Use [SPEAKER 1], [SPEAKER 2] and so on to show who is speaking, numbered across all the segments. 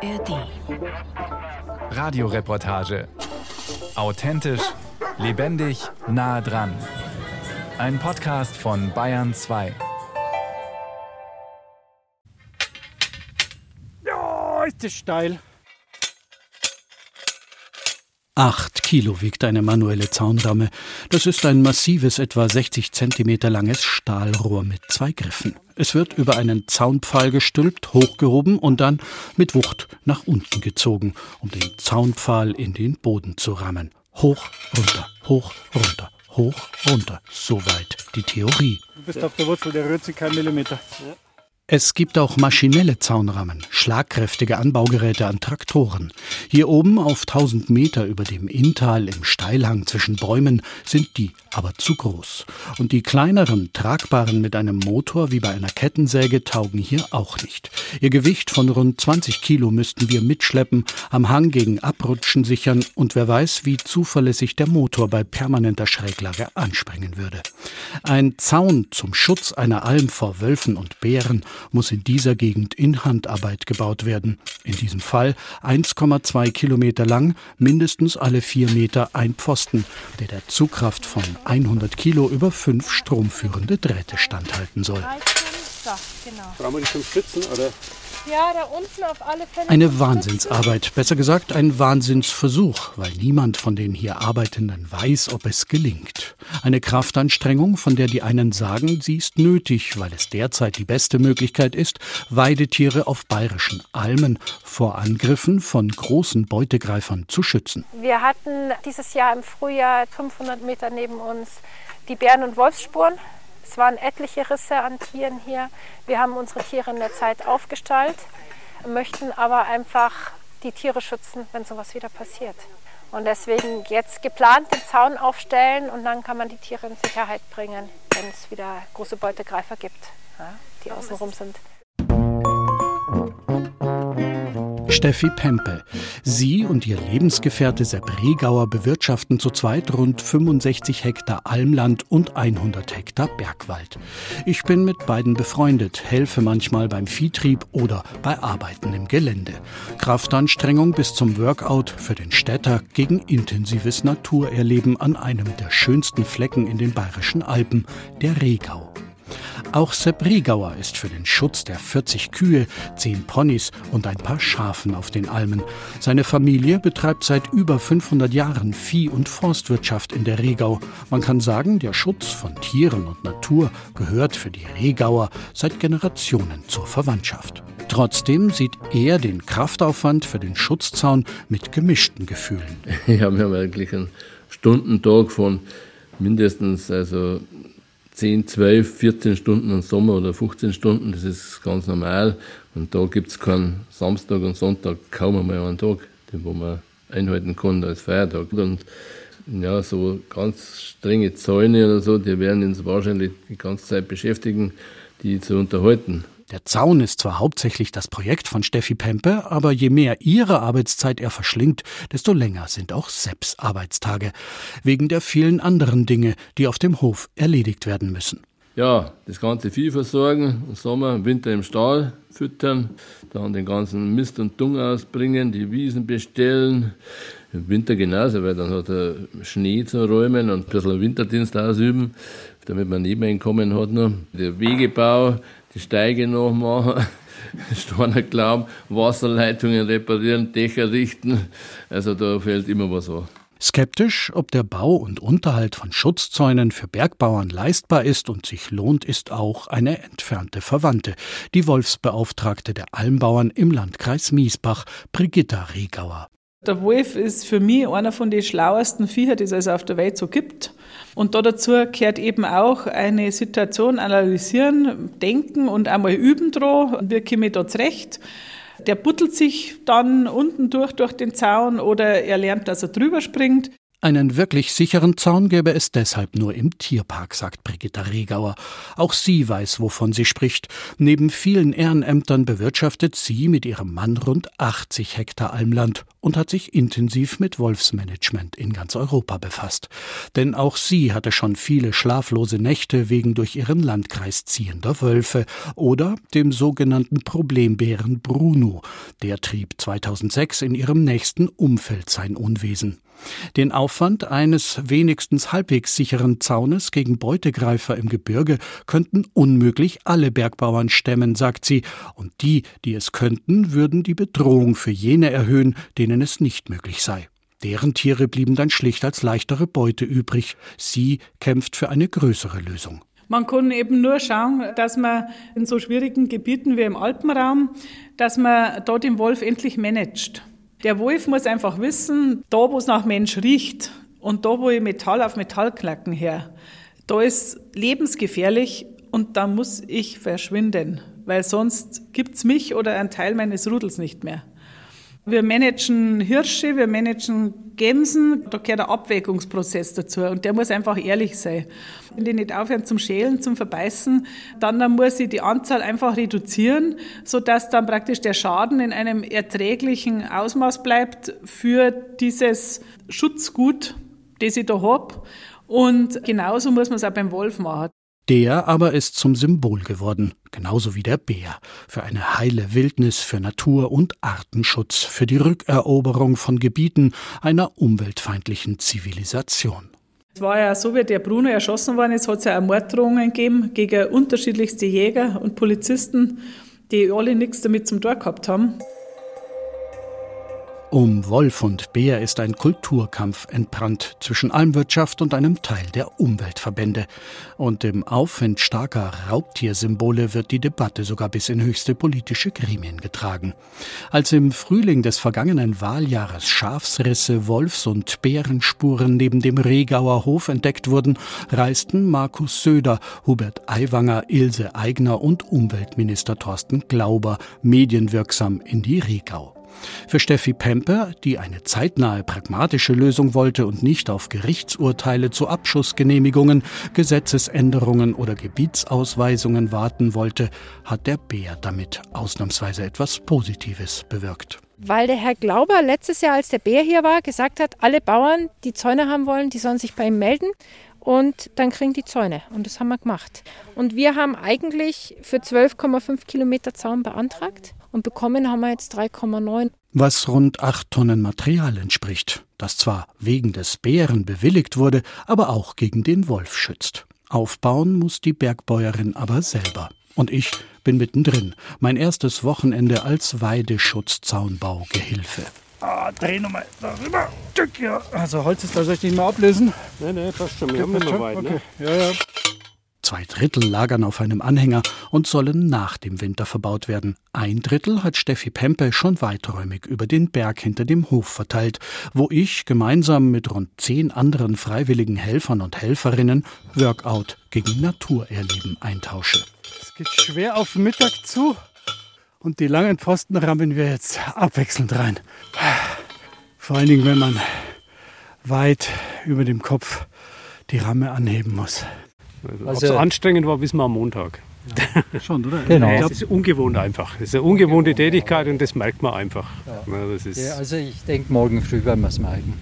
[SPEAKER 1] ARD.
[SPEAKER 2] Radioreportage. Authentisch, lebendig, nah dran. Ein Podcast von Bayern 2.
[SPEAKER 3] Ja, ist das steil.
[SPEAKER 4] Acht Kilo wiegt eine manuelle Zaunramme. Das ist ein massives, etwa 60 Zentimeter langes Stahlrohr mit zwei Griffen. Es wird über einen Zaunpfahl gestülpt, hochgehoben und dann mit Wucht nach unten gezogen, um den Zaunpfahl in den Boden zu rammen. Hoch, runter, hoch, runter, hoch, runter. Soweit die Theorie.
[SPEAKER 3] Du bist auf der Wurzel, der rührt sich kein Millimeter. Ja.
[SPEAKER 4] Es gibt auch maschinelle Zaunrammen, schlagkräftige Anbaugeräte an Traktoren. Hier oben auf 1000 Meter über dem Inntal im Steilhang zwischen Bäumen sind die aber zu groß. Und die kleineren, tragbaren mit einem Motor wie bei einer Kettensäge taugen hier auch nicht. Ihr Gewicht von rund 20 Kilo müssten wir mitschleppen, am Hang gegen Abrutschen sichern und wer weiß, wie zuverlässig der Motor bei permanenter Schräglage anspringen würde. Ein Zaun zum Schutz einer Alm vor Wölfen und Bären muss in dieser Gegend in Handarbeit gebaut werden. In diesem Fall 1,2 Kilometer lang, mindestens alle vier Meter ein Pfosten, der der Zugkraft von 100 Kilo über fünf stromführende Drähte standhalten soll.
[SPEAKER 3] So, genau. Brauchen wir die zum Stützen, oder?
[SPEAKER 5] Ja, da unten auf alle Fälle.
[SPEAKER 4] Eine Wahnsinnsarbeit, besser gesagt ein Wahnsinnsversuch, weil niemand von den hier Arbeitenden weiß, ob es gelingt. Eine Kraftanstrengung, von der die einen sagen, sie ist nötig, weil es derzeit die beste Möglichkeit ist, Weidetiere auf bayerischen Almen vor Angriffen von großen Beutegreifern zu schützen.
[SPEAKER 5] Wir hatten dieses Jahr im Frühjahr 500 Meter neben uns die Bären- und Wolfsspuren es waren etliche Risse an Tieren hier. Wir haben unsere Tiere in der Zeit aufgestallt, möchten aber einfach die Tiere schützen, wenn sowas wieder passiert. Und deswegen jetzt geplant den Zaun aufstellen und dann kann man die Tiere in Sicherheit bringen, wenn es wieder große Beutegreifer gibt, die außenrum sind.
[SPEAKER 4] Steffi Pempe. Sie und ihr Lebensgefährte Sepp Regauer bewirtschaften zu zweit rund 65 Hektar Almland und 100 Hektar Bergwald. Ich bin mit beiden befreundet, helfe manchmal beim Viehtrieb oder bei Arbeiten im Gelände. Kraftanstrengung bis zum Workout für den Städter gegen intensives Naturerleben an einem der schönsten Flecken in den bayerischen Alpen, der Regau. Auch Sepp Riegauer ist für den Schutz der 40 Kühe, 10 Ponys und ein paar Schafen auf den Almen. Seine Familie betreibt seit über 500 Jahren Vieh- und Forstwirtschaft in der Regau. Man kann sagen, der Schutz von Tieren und Natur gehört für die Regauer seit Generationen zur Verwandtschaft. Trotzdem sieht er den Kraftaufwand für den Schutzzaun mit gemischten Gefühlen.
[SPEAKER 6] Ja, wir haben eigentlich einen Stundentag von mindestens also 10, 12, 14 Stunden im Sommer oder 15 Stunden, das ist ganz normal. Und da gibt es keinen Samstag und Sonntag, kaum einmal einen Tag, den wo man einhalten kann als Feiertag. Und ja, so ganz strenge Zäune oder so, die werden uns wahrscheinlich die ganze Zeit beschäftigen, die zu unterhalten.
[SPEAKER 4] Der Zaun ist zwar hauptsächlich das Projekt von Steffi Pempe, aber je mehr ihre Arbeitszeit er verschlingt, desto länger sind auch Sepps Arbeitstage. Wegen der vielen anderen Dinge, die auf dem Hof erledigt werden müssen.
[SPEAKER 6] Ja, das ganze Vieh versorgen, Sommer, Winter im Stall füttern, dann den ganzen Mist und Dung ausbringen, die Wiesen bestellen. Im Winter genauso, weil dann hat er Schnee zu räumen und ein bisschen Winterdienst ausüben, damit man Nebeneinkommen hat noch. Der Wegebau, Steige noch machen, Steiner glauben, Wasserleitungen reparieren, Dächer richten. Also da fällt immer was an.
[SPEAKER 4] Skeptisch, ob der Bau und Unterhalt von Schutzzäunen für Bergbauern leistbar ist und sich lohnt, ist auch eine entfernte Verwandte, die Wolfsbeauftragte der Almbauern im Landkreis Miesbach, Brigitta Riegauer.
[SPEAKER 7] Der Wolf ist für mich einer von den schlauesten Viecher, die es auf der Welt so gibt. Und da dazu gehört eben auch eine Situation analysieren, denken und einmal üben dran. Wie komme ich da zurecht? Der buttelt sich dann unten durch, durch den Zaun oder er lernt, dass er drüber springt.
[SPEAKER 4] Einen wirklich sicheren Zaun gäbe es deshalb nur im Tierpark, sagt Brigitta Regauer. Auch sie weiß, wovon sie spricht. Neben vielen Ehrenämtern bewirtschaftet sie mit ihrem Mann rund 80 Hektar Almland und hat sich intensiv mit Wolfsmanagement in ganz Europa befasst. Denn auch sie hatte schon viele schlaflose Nächte wegen durch ihren Landkreis ziehender Wölfe oder dem sogenannten Problembären Bruno. Der trieb 2006 in ihrem nächsten Umfeld sein Unwesen. Den Aufwand eines wenigstens halbwegs sicheren Zaunes gegen Beutegreifer im Gebirge könnten unmöglich alle Bergbauern stemmen, sagt sie, und die, die es könnten, würden die Bedrohung für jene erhöhen, denen es nicht möglich sei. Deren Tiere blieben dann schlicht als leichtere Beute übrig. Sie kämpft für eine größere Lösung.
[SPEAKER 7] Man kann eben nur schauen, dass man in so schwierigen Gebieten wie im Alpenraum, dass man dort den Wolf endlich managt. Der Wolf muss einfach wissen, da wo es nach Mensch riecht und da wo ich Metall auf Metall knacken her, da ist lebensgefährlich und da muss ich verschwinden, weil sonst gibt's mich oder einen Teil meines Rudels nicht mehr. Wir managen Hirsche, wir managen Gämsen, da gehört der Abwägungsprozess dazu und der muss einfach ehrlich sein. Wenn die nicht aufhören zum Schälen, zum Verbeißen, dann, dann muss ich die Anzahl einfach reduzieren, sodass dann praktisch der Schaden in einem erträglichen Ausmaß bleibt für dieses Schutzgut, das ich da habe. Und genauso muss man es auch beim Wolf machen.
[SPEAKER 4] Der aber ist zum Symbol geworden, genauso wie der Bär, für eine heile Wildnis, für Natur- und Artenschutz, für die Rückeroberung von Gebieten einer umweltfeindlichen Zivilisation.
[SPEAKER 7] Es war ja so, wie der Bruno erschossen worden ist, hat es ja Ermorddrohungen gegeben gegen unterschiedlichste Jäger und Polizisten, die alle nichts damit zum Tor gehabt haben.
[SPEAKER 4] Um Wolf und Bär ist ein Kulturkampf entbrannt zwischen Almwirtschaft und einem Teil der Umweltverbände. Und im Aufwind starker Raubtiersymbole wird die Debatte sogar bis in höchste politische Gremien getragen. Als im Frühling des vergangenen Wahljahres Schafsrisse, Wolfs- und Bärenspuren neben dem Regauer Hof entdeckt wurden, reisten Markus Söder, Hubert Aiwanger, Ilse Aigner und Umweltminister Thorsten Glauber medienwirksam in die Regau. Für Steffi Pemper, die eine zeitnahe pragmatische Lösung wollte und nicht auf Gerichtsurteile zu Abschussgenehmigungen, Gesetzesänderungen oder Gebietsausweisungen warten wollte, hat der Bär damit ausnahmsweise etwas Positives bewirkt.
[SPEAKER 5] Weil der Herr Glauber letztes Jahr, als der Bär hier war, gesagt hat, alle Bauern, die Zäune haben wollen, die sollen sich bei ihm melden und dann kriegen die Zäune. Und das haben wir gemacht. Und wir haben eigentlich für 12,5 Kilometer Zaun beantragt und bekommen haben wir jetzt 3,9.
[SPEAKER 4] Was rund acht Tonnen Material entspricht, das zwar wegen des Bären bewilligt wurde, aber auch gegen den Wolf schützt. Aufbauen muss die Bergbäuerin aber selber. Und ich bin mittendrin. Mein erstes Wochenende als Weideschutzzaunbaugehilfe.
[SPEAKER 3] Ah, dreh nochmal darüber. Also Holz ist da, soll ich nicht mal ablösen?
[SPEAKER 6] Nein, nein, passt schon. Wir haben immer weit, ne?
[SPEAKER 3] Ja, ja.
[SPEAKER 4] Zwei Drittel lagern auf einem Anhänger und sollen nach dem Winter verbaut werden. Ein Drittel hat Steffi Pempe schon weiträumig über den Berg hinter dem Hof verteilt, wo ich gemeinsam mit rund zehn anderen freiwilligen Helfern und Helferinnen Workout gegen Naturerleben eintausche.
[SPEAKER 3] Es geht schwer auf Mittag zu und die langen Pfosten rammen wir jetzt abwechselnd rein. Vor allen Dingen, wenn man weit über dem Kopf die Ramme anheben muss. Also, Ob es anstrengend war, wissen wir am Montag.
[SPEAKER 4] Ja. Schon, oder?
[SPEAKER 3] Genau. Ja, es ist ungewohnt einfach. Es ist eine ungewohnte Tätigkeit und das merkt man einfach. Ja.
[SPEAKER 1] Ja, also ich denke, morgen früh werden wir es merken.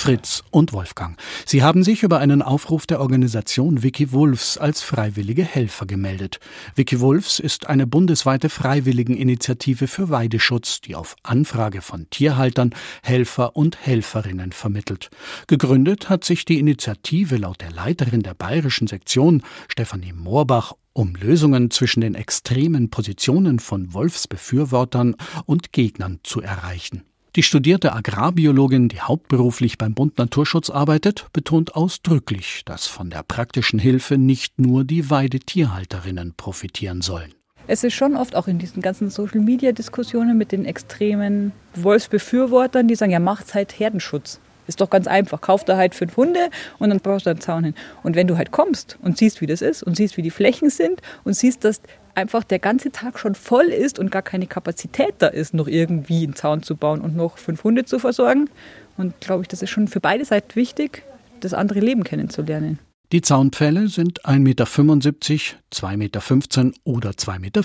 [SPEAKER 4] Fritz und Wolfgang. Sie haben sich über einen Aufruf der Organisation Wiki Wolfs als freiwillige Helfer gemeldet. Wiki Wolfs ist eine bundesweite Freiwilligeninitiative für Weideschutz, die auf Anfrage von Tierhaltern Helfer und Helferinnen vermittelt. Gegründet hat sich die Initiative laut der Leiterin der bayerischen Sektion, Stefanie Moorbach, um Lösungen zwischen den extremen Positionen von Wolfsbefürwortern und Gegnern zu erreichen. Die studierte Agrarbiologin, die hauptberuflich beim Bund Naturschutz arbeitet, betont ausdrücklich, dass von der praktischen Hilfe nicht nur die Weidetierhalterinnen profitieren sollen.
[SPEAKER 8] Es ist schon oft auch in diesen ganzen Social-Media-Diskussionen mit den extremen Wolfsbefürwortern, die sagen, ja, macht halt Herdenschutz. Ist doch ganz einfach. Kauf da halt fünf Hunde und dann baust du einen Zaun hin. Und wenn du halt kommst und siehst, wie das ist und siehst, wie die Flächen sind und siehst, dass einfach der ganze Tag schon voll ist und gar keine Kapazität da ist, noch irgendwie einen Zaun zu bauen und noch fünf Hunde zu versorgen. Und glaube ich, das ist schon für beide Seiten wichtig, das andere Leben kennenzulernen.
[SPEAKER 4] Die Zaunpfähle sind 1,75 Meter, 2,15 Meter oder 2,40 Meter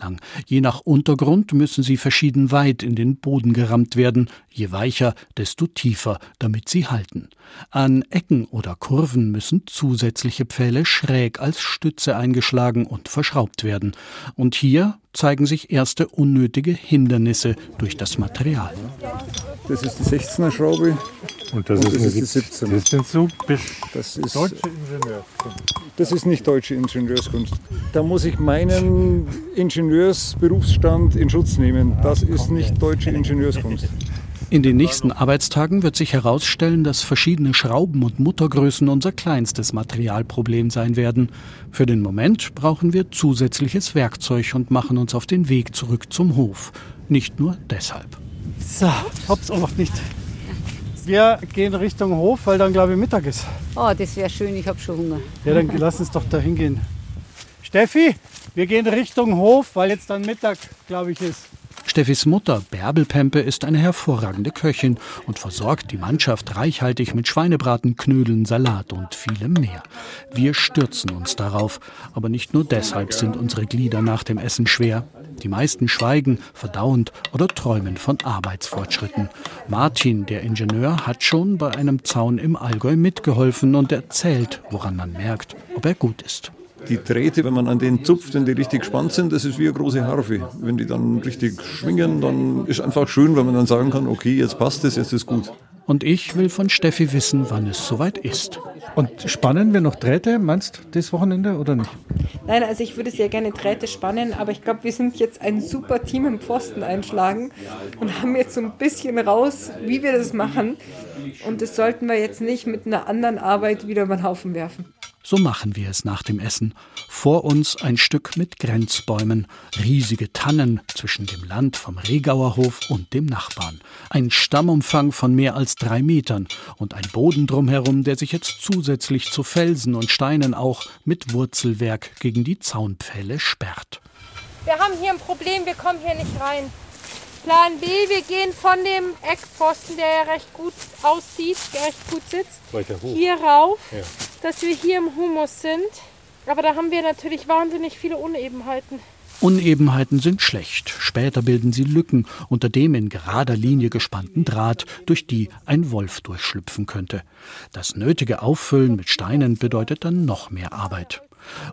[SPEAKER 4] lang. Je nach Untergrund müssen sie verschieden weit in den Boden gerammt werden. Je weicher, desto tiefer, damit sie halten. An Ecken oder Kurven müssen zusätzliche Pfähle schräg als Stütze eingeschlagen und verschraubt werden. Und hier zeigen sich erste unnötige Hindernisse durch das Material.
[SPEAKER 9] Das ist die 16er Schraube.
[SPEAKER 10] Und das,
[SPEAKER 9] Und
[SPEAKER 10] ist,
[SPEAKER 9] das ist die 17er.
[SPEAKER 10] Das sind so
[SPEAKER 9] Das ist,
[SPEAKER 10] deutsche Ingenieurskunst.
[SPEAKER 9] das ist nicht deutsche Ingenieurskunst. Da muss ich meinen Ingenieursberufsstand in Schutz nehmen. Das ist nicht deutsche Ingenieurskunst.
[SPEAKER 4] In den nächsten Arbeitstagen wird sich herausstellen, dass verschiedene Schrauben und Muttergrößen unser kleinstes Materialproblem sein werden. Für den Moment brauchen wir zusätzliches Werkzeug und machen uns auf den Weg zurück zum Hof. Nicht nur deshalb.
[SPEAKER 3] So, hab's auch noch nicht. Wir gehen Richtung Hof, weil dann glaube ich Mittag ist.
[SPEAKER 11] Oh, das wäre schön, ich habe schon Hunger.
[SPEAKER 3] Ja, dann lass uns doch da hingehen. Steffi, wir gehen Richtung Hof, weil jetzt dann Mittag, glaube ich, ist.
[SPEAKER 4] Steffis Mutter, Bärbel Pempe, ist eine hervorragende Köchin und versorgt die Mannschaft reichhaltig mit Schweinebraten, Knödeln, Salat und vielem mehr. Wir stürzen uns darauf, aber nicht nur deshalb sind unsere Glieder nach dem Essen schwer. Die meisten schweigen, verdauend oder träumen von Arbeitsfortschritten. Martin, der Ingenieur, hat schon bei einem Zaun im Allgäu mitgeholfen und erzählt, woran man merkt, ob er gut ist.
[SPEAKER 9] Die Drähte, wenn man an denen zupft, wenn die richtig spannend sind, das ist wie eine große Harfe. Wenn die dann richtig schwingen, dann ist einfach schön, wenn man dann sagen kann, okay, jetzt passt es, jetzt ist gut.
[SPEAKER 4] Und ich will von Steffi wissen, wann es soweit ist.
[SPEAKER 10] Und spannen wir noch Drähte, meinst du, das Wochenende oder nicht?
[SPEAKER 12] Nein, also ich würde sehr gerne Drähte spannen, aber ich glaube, wir sind jetzt ein super Team im Pfosten einschlagen und haben jetzt so ein bisschen raus, wie wir das machen. Und das sollten wir jetzt nicht mit einer anderen Arbeit wieder über den Haufen werfen.
[SPEAKER 4] So machen wir es nach dem Essen. Vor uns ein Stück mit Grenzbäumen, riesige Tannen zwischen dem Land vom Regauer Hof und dem Nachbarn. Ein Stammumfang von mehr als drei Metern und ein Boden drumherum, der sich jetzt zusätzlich zu Felsen und Steinen auch mit Wurzelwerk gegen die Zaunpfähle sperrt.
[SPEAKER 5] Wir haben hier ein Problem, wir kommen hier nicht rein. Plan B, wir gehen von dem Eckpfosten, der ja recht gut aussieht, recht gut sitzt,
[SPEAKER 10] Weiter hoch.
[SPEAKER 5] hier rauf,
[SPEAKER 10] Ja.
[SPEAKER 5] Dass wir hier im Humus sind. Aber da haben wir natürlich wahnsinnig viele Unebenheiten.
[SPEAKER 4] Unebenheiten sind schlecht. Später bilden sie Lücken unter dem in gerader Linie gespannten Draht, durch die ein Wolf durchschlüpfen könnte. Das nötige Auffüllen mit Steinen bedeutet dann noch mehr Arbeit.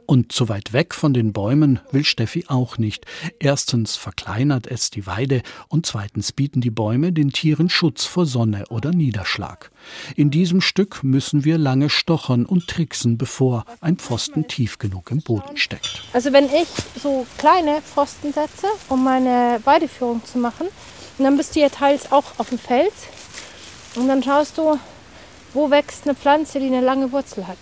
[SPEAKER 4] Und so weit weg von den Bäumen will Steffi auch nicht. Erstens verkleinert es die Weide und zweitens bieten die Bäume den Tieren Schutz vor Sonne oder Niederschlag. In diesem Stück müssen wir lange stochern und tricksen, bevor ein Pfosten tief genug im Boden steckt.
[SPEAKER 5] Also wenn ich so kleine Pfosten setze, um meine Weideführung zu machen, dann bist du ja teils auch auf dem Feld und dann schaust du, wo wächst eine Pflanze, die eine lange Wurzel hat.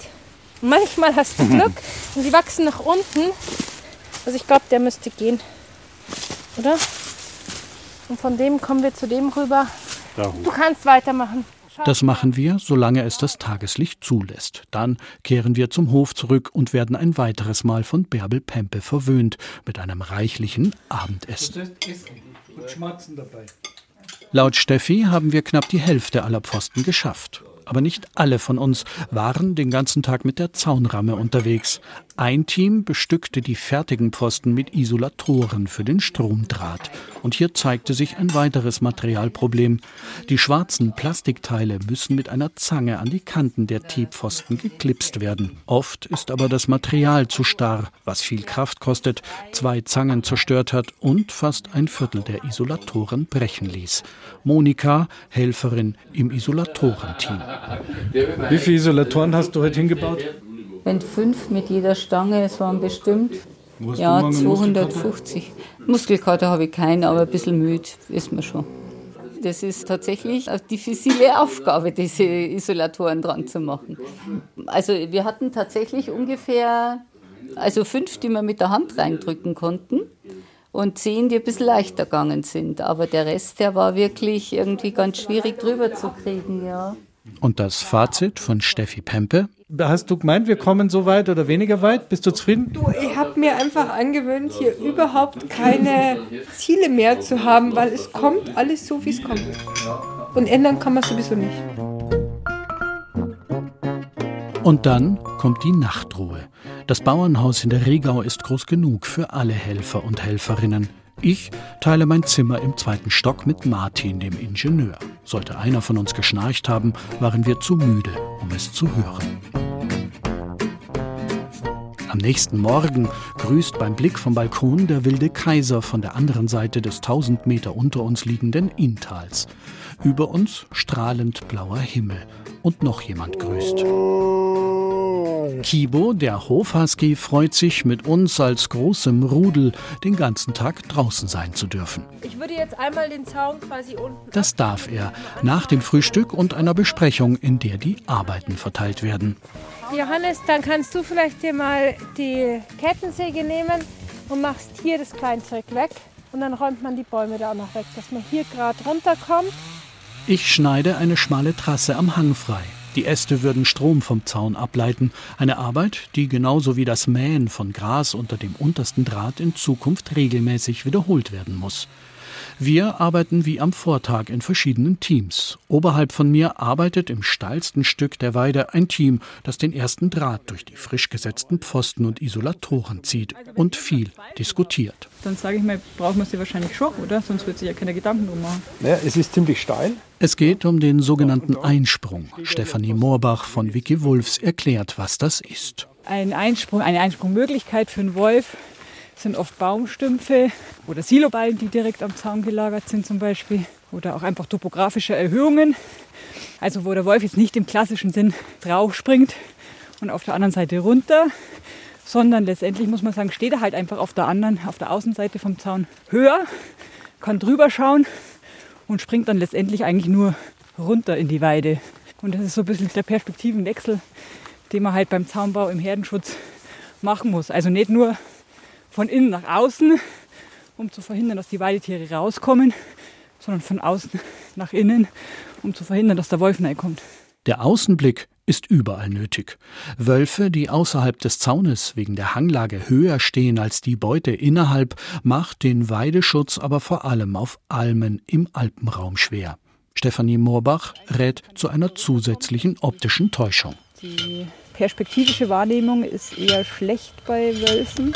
[SPEAKER 5] Manchmal hast du Glück und sie wachsen nach unten. Also ich glaube, der müsste gehen, oder? Und von dem kommen wir zu dem rüber. Du kannst weitermachen.
[SPEAKER 4] Das machen wir, solange es das Tageslicht zulässt. Dann kehren wir zum Hof zurück und werden ein weiteres Mal von Bärbel Pempe verwöhnt mit einem reichlichen Abendessen.
[SPEAKER 3] Und Schmatzen dabei.
[SPEAKER 4] Laut Steffi haben wir knapp die Hälfte aller Pfosten geschafft. Aber nicht alle von uns waren den ganzen Tag mit der Zaunramme unterwegs. Ein Team bestückte die fertigen Pfosten mit Isolatoren für den Stromdraht. Und hier zeigte sich ein weiteres Materialproblem. Die schwarzen Plastikteile müssen mit einer Zange an die Kanten der T-Pfosten geklipst werden. Oft ist aber das Material zu starr, was viel Kraft kostet, zwei Zangen zerstört hat und fast ein Viertel der Isolatoren brechen ließ. Monika, Helferin im Isolatorenteam.
[SPEAKER 10] Wie viele Isolatoren hast du heute hingebaut?
[SPEAKER 11] Wenn fünf mit jeder Stange, es waren bestimmt ja,
[SPEAKER 10] morgen Muskelkater?
[SPEAKER 11] 250. Muskelkater habe ich keinen, aber ein bisschen müde ist man schon. Das ist tatsächlich eine diffizile Aufgabe, diese Isolatoren dran zu machen. Also wir hatten tatsächlich ungefähr also fünf, die wir mit der Hand reindrücken konnten und zehn, die ein bisschen leichter gegangen sind. Aber der Rest, der war wirklich irgendwie ganz schwierig drüber zu kriegen, ja.
[SPEAKER 4] Und das Fazit von Steffi Pempe?
[SPEAKER 10] Hast du gemeint, wir kommen so weit oder weniger weit? Bist du zufrieden?
[SPEAKER 12] Du, ich habe mir einfach angewöhnt, hier überhaupt keine Ziele mehr zu haben, weil es kommt alles so, wie es kommt. Und ändern kann man sowieso nicht.
[SPEAKER 4] Und dann kommt die Nachtruhe. Das Bauernhaus in der Regau ist groß genug für alle Helfer und Helferinnen. Ich teile mein Zimmer im zweiten Stock mit Martin, dem Ingenieur. Sollte einer von uns geschnarcht haben, waren wir zu müde, um es zu hören. Am nächsten Morgen grüßt beim Blick vom Balkon der wilde Kaiser von der anderen Seite des 1000 Meter unter uns liegenden Inntals. Über uns strahlend blauer Himmel. Und noch jemand grüßt. Kibo, der Hofhusky, freut sich, mit uns als großem Rudel den ganzen Tag draußen sein zu dürfen.
[SPEAKER 5] Ich würde jetzt einmal den Zaun quasi unten.
[SPEAKER 4] Das darf er, nach dem Frühstück und einer Besprechung, in der die Arbeiten verteilt werden.
[SPEAKER 5] Johannes, dann kannst du vielleicht dir mal die Kettensäge nehmen und machst hier das Kleinzeug weg. Und dann räumt man die Bäume da auch noch weg, dass man hier gerade runterkommt.
[SPEAKER 4] Ich schneide eine schmale Trasse am Hang frei. Die Äste würden Strom vom Zaun ableiten. Eine Arbeit, die genauso wie das Mähen von Gras unter dem untersten Draht in Zukunft regelmäßig wiederholt werden muss. Wir arbeiten wie am Vortag in verschiedenen Teams. Oberhalb von mir arbeitet im steilsten Stück der Weide ein Team, das den ersten Draht durch die frisch gesetzten Pfosten und Isolatoren zieht und viel diskutiert.
[SPEAKER 8] Dann sage ich mal, brauchen wir sie wahrscheinlich schon, oder? Sonst wird sich ja keine Gedanken drum machen.
[SPEAKER 10] Ja, es ist ziemlich steil.
[SPEAKER 4] Es geht um den sogenannten Einsprung. Stefanie Moorbach von Vicky Wolfs erklärt, was das ist.
[SPEAKER 8] Ein Einsprung, eine Einsprungmöglichkeit für einen Wolf sind oft Baumstümpfe oder Siloballen, die direkt am Zaun gelagert sind zum Beispiel. Oder auch einfach topografische Erhöhungen. Also wo der Wolf jetzt nicht im klassischen Sinn drauf springt und auf der anderen Seite runter, sondern letztendlich muss man sagen, steht er halt einfach auf der anderen, auf der Außenseite vom Zaun höher, kann drüber schauen und springt dann letztendlich eigentlich nur runter in die Weide. Und das ist so ein bisschen der Perspektivenwechsel, den man halt beim Zaunbau im Herdenschutz machen muss. Also nicht nur von innen nach außen, um zu verhindern, dass die Weidetiere rauskommen, sondern von außen nach innen, um zu verhindern, dass der Wolf kommt.
[SPEAKER 4] Der Außenblick ist überall nötig. Wölfe, die außerhalb des Zaunes wegen der Hanglage höher stehen als die Beute innerhalb, macht den Weideschutz aber vor allem auf Almen im Alpenraum schwer. Stefanie Moorbach rät zu einer zusätzlichen optischen Täuschung.
[SPEAKER 8] Die perspektivische Wahrnehmung ist eher schlecht bei Wölfen.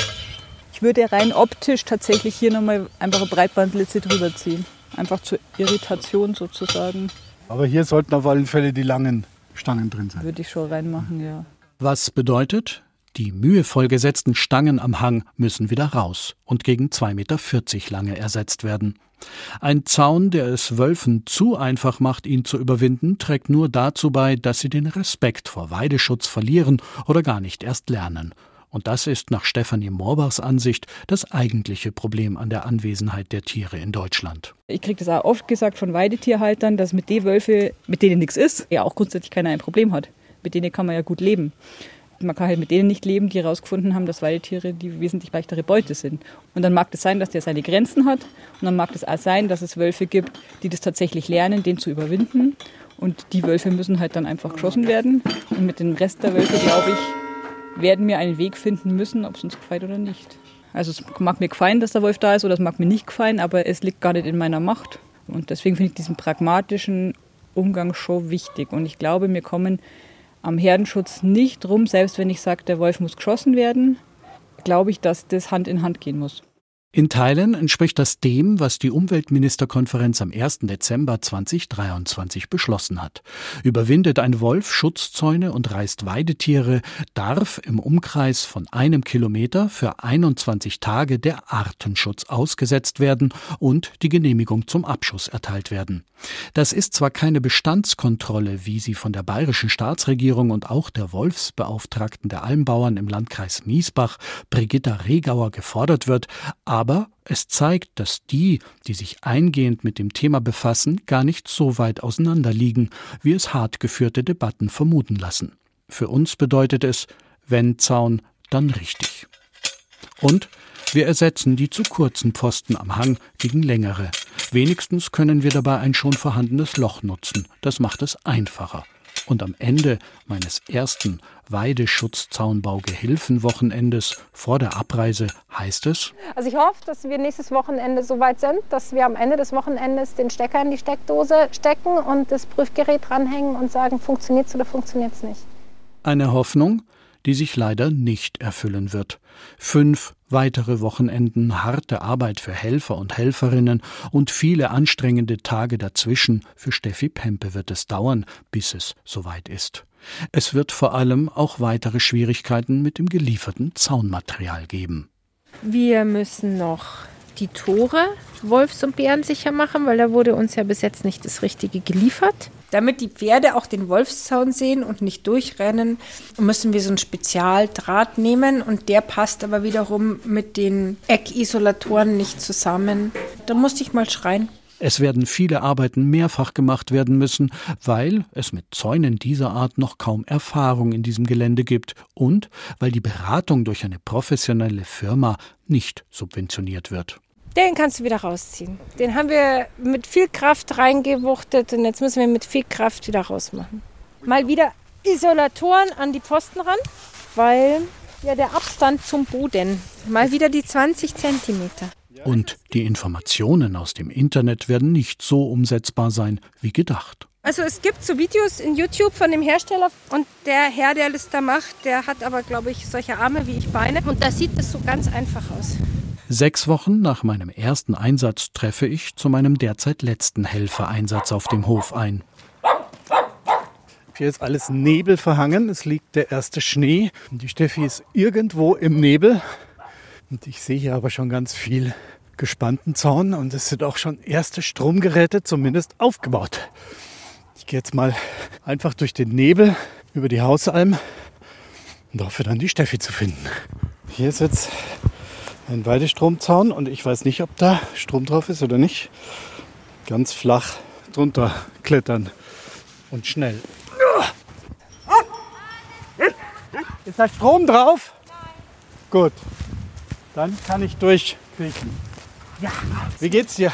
[SPEAKER 8] Ich würde rein optisch tatsächlich hier nochmal einfach eine Breitbandlitze drüber ziehen. Einfach zur Irritation sozusagen.
[SPEAKER 10] Aber hier sollten auf alle Fälle die langen Stangen drin sein.
[SPEAKER 8] Würde ich schon reinmachen, ja.
[SPEAKER 4] Was bedeutet, die mühevoll gesetzten Stangen am Hang müssen wieder raus und gegen 2,40 Meter lange ersetzt werden. Ein Zaun, der es Wölfen zu einfach macht, ihn zu überwinden, trägt nur dazu bei, dass sie den Respekt vor Weideschutz verlieren oder gar nicht erst lernen. Und das ist nach Stefanie Moorbachs Ansicht das eigentliche Problem an der Anwesenheit der Tiere in Deutschland.
[SPEAKER 8] Ich kriege das auch oft gesagt von Weidetierhaltern, dass mit den Wölfen, mit denen nichts ist, ja auch grundsätzlich keiner ein Problem hat. Mit denen kann man ja gut leben. Man kann halt mit denen nicht leben, die herausgefunden haben, dass Weidetiere die wesentlich leichtere Beute sind. Und dann mag es das sein, dass der seine Grenzen hat. Und dann mag es auch sein, dass es Wölfe gibt, die das tatsächlich lernen, den zu überwinden. Und die Wölfe müssen halt dann einfach geschossen werden. Und mit dem Rest der Wölfe, glaube ich, werden wir einen Weg finden müssen, ob es uns gefällt oder nicht. Also es mag mir gefallen, dass der Wolf da ist oder es mag mir nicht gefallen, aber es liegt gar nicht in meiner Macht. Und deswegen finde ich diesen pragmatischen Umgang schon wichtig. Und ich glaube, wir kommen am Herdenschutz nicht drum, selbst wenn ich sage, der Wolf muss geschossen werden, glaube ich, dass das Hand in Hand gehen muss.
[SPEAKER 4] In Teilen entspricht das dem, was die Umweltministerkonferenz am 1. Dezember 2023 beschlossen hat. Überwindet ein Wolf Schutzzäune und reißt Weidetiere, darf im Umkreis von einem Kilometer für 21 Tage der Artenschutz ausgesetzt werden und die Genehmigung zum Abschuss erteilt werden. Das ist zwar keine Bestandskontrolle, wie sie von der bayerischen Staatsregierung und auch der Wolfsbeauftragten der Almbauern im Landkreis Miesbach, Brigitta Regauer, gefordert wird, aber es zeigt, dass die, die sich eingehend mit dem Thema befassen, gar nicht so weit auseinander liegen, wie es hart geführte Debatten vermuten lassen. Für uns bedeutet es, wenn Zaun, dann richtig. Und wir ersetzen die zu kurzen Pfosten am Hang gegen längere. Wenigstens können wir dabei ein schon vorhandenes Loch nutzen. Das macht es einfacher. Und am Ende meines ersten Weideschutzzaunbau-Gehilfenwochenendes vor der Abreise heißt es.
[SPEAKER 13] Also ich hoffe, dass wir nächstes Wochenende so weit sind, dass wir am Ende des Wochenendes den Stecker in die Steckdose stecken und das Prüfgerät dranhängen und sagen, funktioniert es oder funktioniert es nicht.
[SPEAKER 4] Eine Hoffnung, die sich leider nicht erfüllen wird. Fünf weitere Wochenenden harte Arbeit für Helfer und Helferinnen und viele anstrengende Tage dazwischen für Steffi Pempe wird es dauern, bis es soweit ist. Es wird vor allem auch weitere Schwierigkeiten mit dem gelieferten Zaunmaterial geben.
[SPEAKER 5] Wir müssen noch die Tore Wolfs- und Bären sicher machen, weil da wurde uns ja bis jetzt nicht das Richtige geliefert. Damit die Pferde auch den Wolfszaun sehen und nicht durchrennen, müssen wir so einen Spezialdraht nehmen und der passt aber wiederum mit den Eckisolatoren nicht zusammen. Da musste ich mal schreien.
[SPEAKER 4] Es werden viele Arbeiten mehrfach gemacht werden müssen, weil es mit Zäunen dieser Art noch kaum Erfahrung in diesem Gelände gibt und weil die Beratung durch eine professionelle Firma nicht subventioniert wird.
[SPEAKER 5] Den kannst du wieder rausziehen. Den haben wir mit viel Kraft reingewuchtet und jetzt müssen wir mit viel Kraft wieder rausmachen. Mal wieder Isolatoren an die Pfosten ran, weil ja der Abstand zum Boden mal wieder die 20 Zentimeter.
[SPEAKER 4] Und die Informationen aus dem Internet werden nicht so umsetzbar sein wie gedacht.
[SPEAKER 5] Also es gibt so Videos in YouTube von dem Hersteller und der Herr, der das da macht, der hat aber, glaube ich, solche Arme wie ich Beine und da sieht es so ganz einfach aus.
[SPEAKER 4] Sechs Wochen nach meinem ersten Einsatz treffe ich zu meinem derzeit letzten Helfereinsatz auf dem Hof ein.
[SPEAKER 3] Hier ist alles Nebel verhangen. Es liegt der erste Schnee. Die Steffi ist irgendwo im Nebel. Und ich sehe hier aber schon ganz viel gespannten Zaun. Und es sind auch schon erste Stromgeräte zumindest aufgebaut. Ich gehe jetzt mal einfach durch den Nebel über die Hausalm und hoffe dann die Steffi zu finden. Hier ist jetzt ein Weidestromzaun und ich weiß nicht, ob da Strom drauf ist oder nicht. Ganz flach drunter klettern und schnell. Ist da Strom drauf? Gut, dann kann ich durchkriechen. Ja. Wie geht's dir?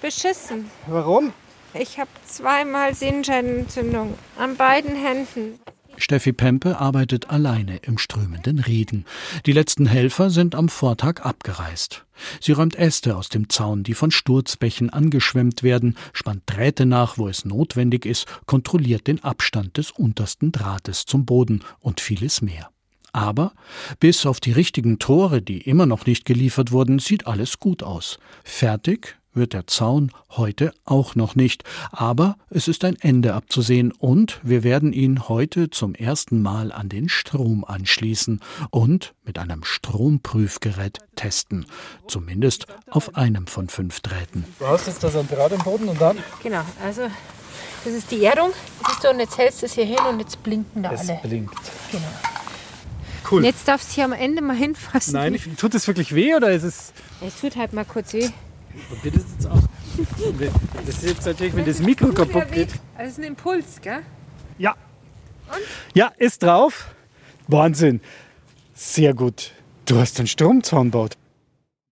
[SPEAKER 5] Beschissen.
[SPEAKER 3] Warum?
[SPEAKER 5] Ich habe zweimal Sehenscheidenentzündung an beiden Händen.
[SPEAKER 4] Steffi Pempe arbeitet alleine im strömenden Regen. Die letzten Helfer sind am Vortag abgereist. Sie räumt Äste aus dem Zaun, die von Sturzbächen angeschwemmt werden, spannt Drähte nach, wo es notwendig ist, kontrolliert den Abstand des untersten Drahtes zum Boden und vieles mehr. Aber bis auf die richtigen Tore, die immer noch nicht geliefert wurden, sieht alles gut aus. Fertig wird der Zaun heute auch noch nicht, aber es ist ein Ende abzusehen und wir werden ihn heute zum ersten Mal an den Strom anschließen und mit einem Stromprüfgerät testen, zumindest auf einem von fünf Drähten.
[SPEAKER 14] Du hast jetzt das ein Draht im Boden und dann?
[SPEAKER 5] Genau, also das ist die Erdung, siehst du, und jetzt hältst du es hier hin und jetzt blinken da
[SPEAKER 14] es
[SPEAKER 5] alle.
[SPEAKER 14] Es blinkt.
[SPEAKER 5] Genau.
[SPEAKER 3] Cool.
[SPEAKER 5] Und jetzt darfst du hier am Ende mal hinfassen.
[SPEAKER 3] Nein, tut es wirklich weh oder ist es...
[SPEAKER 5] Es tut halt mal kurz weh.
[SPEAKER 3] Probiert es jetzt auch. Das ist jetzt natürlich, wenn das Mikro kaputt geht.
[SPEAKER 5] Also es ist ein Impuls, gell?
[SPEAKER 3] Ja. Ja, ist drauf. Wahnsinn. Sehr gut. Du hast einen Stromzaun gebaut.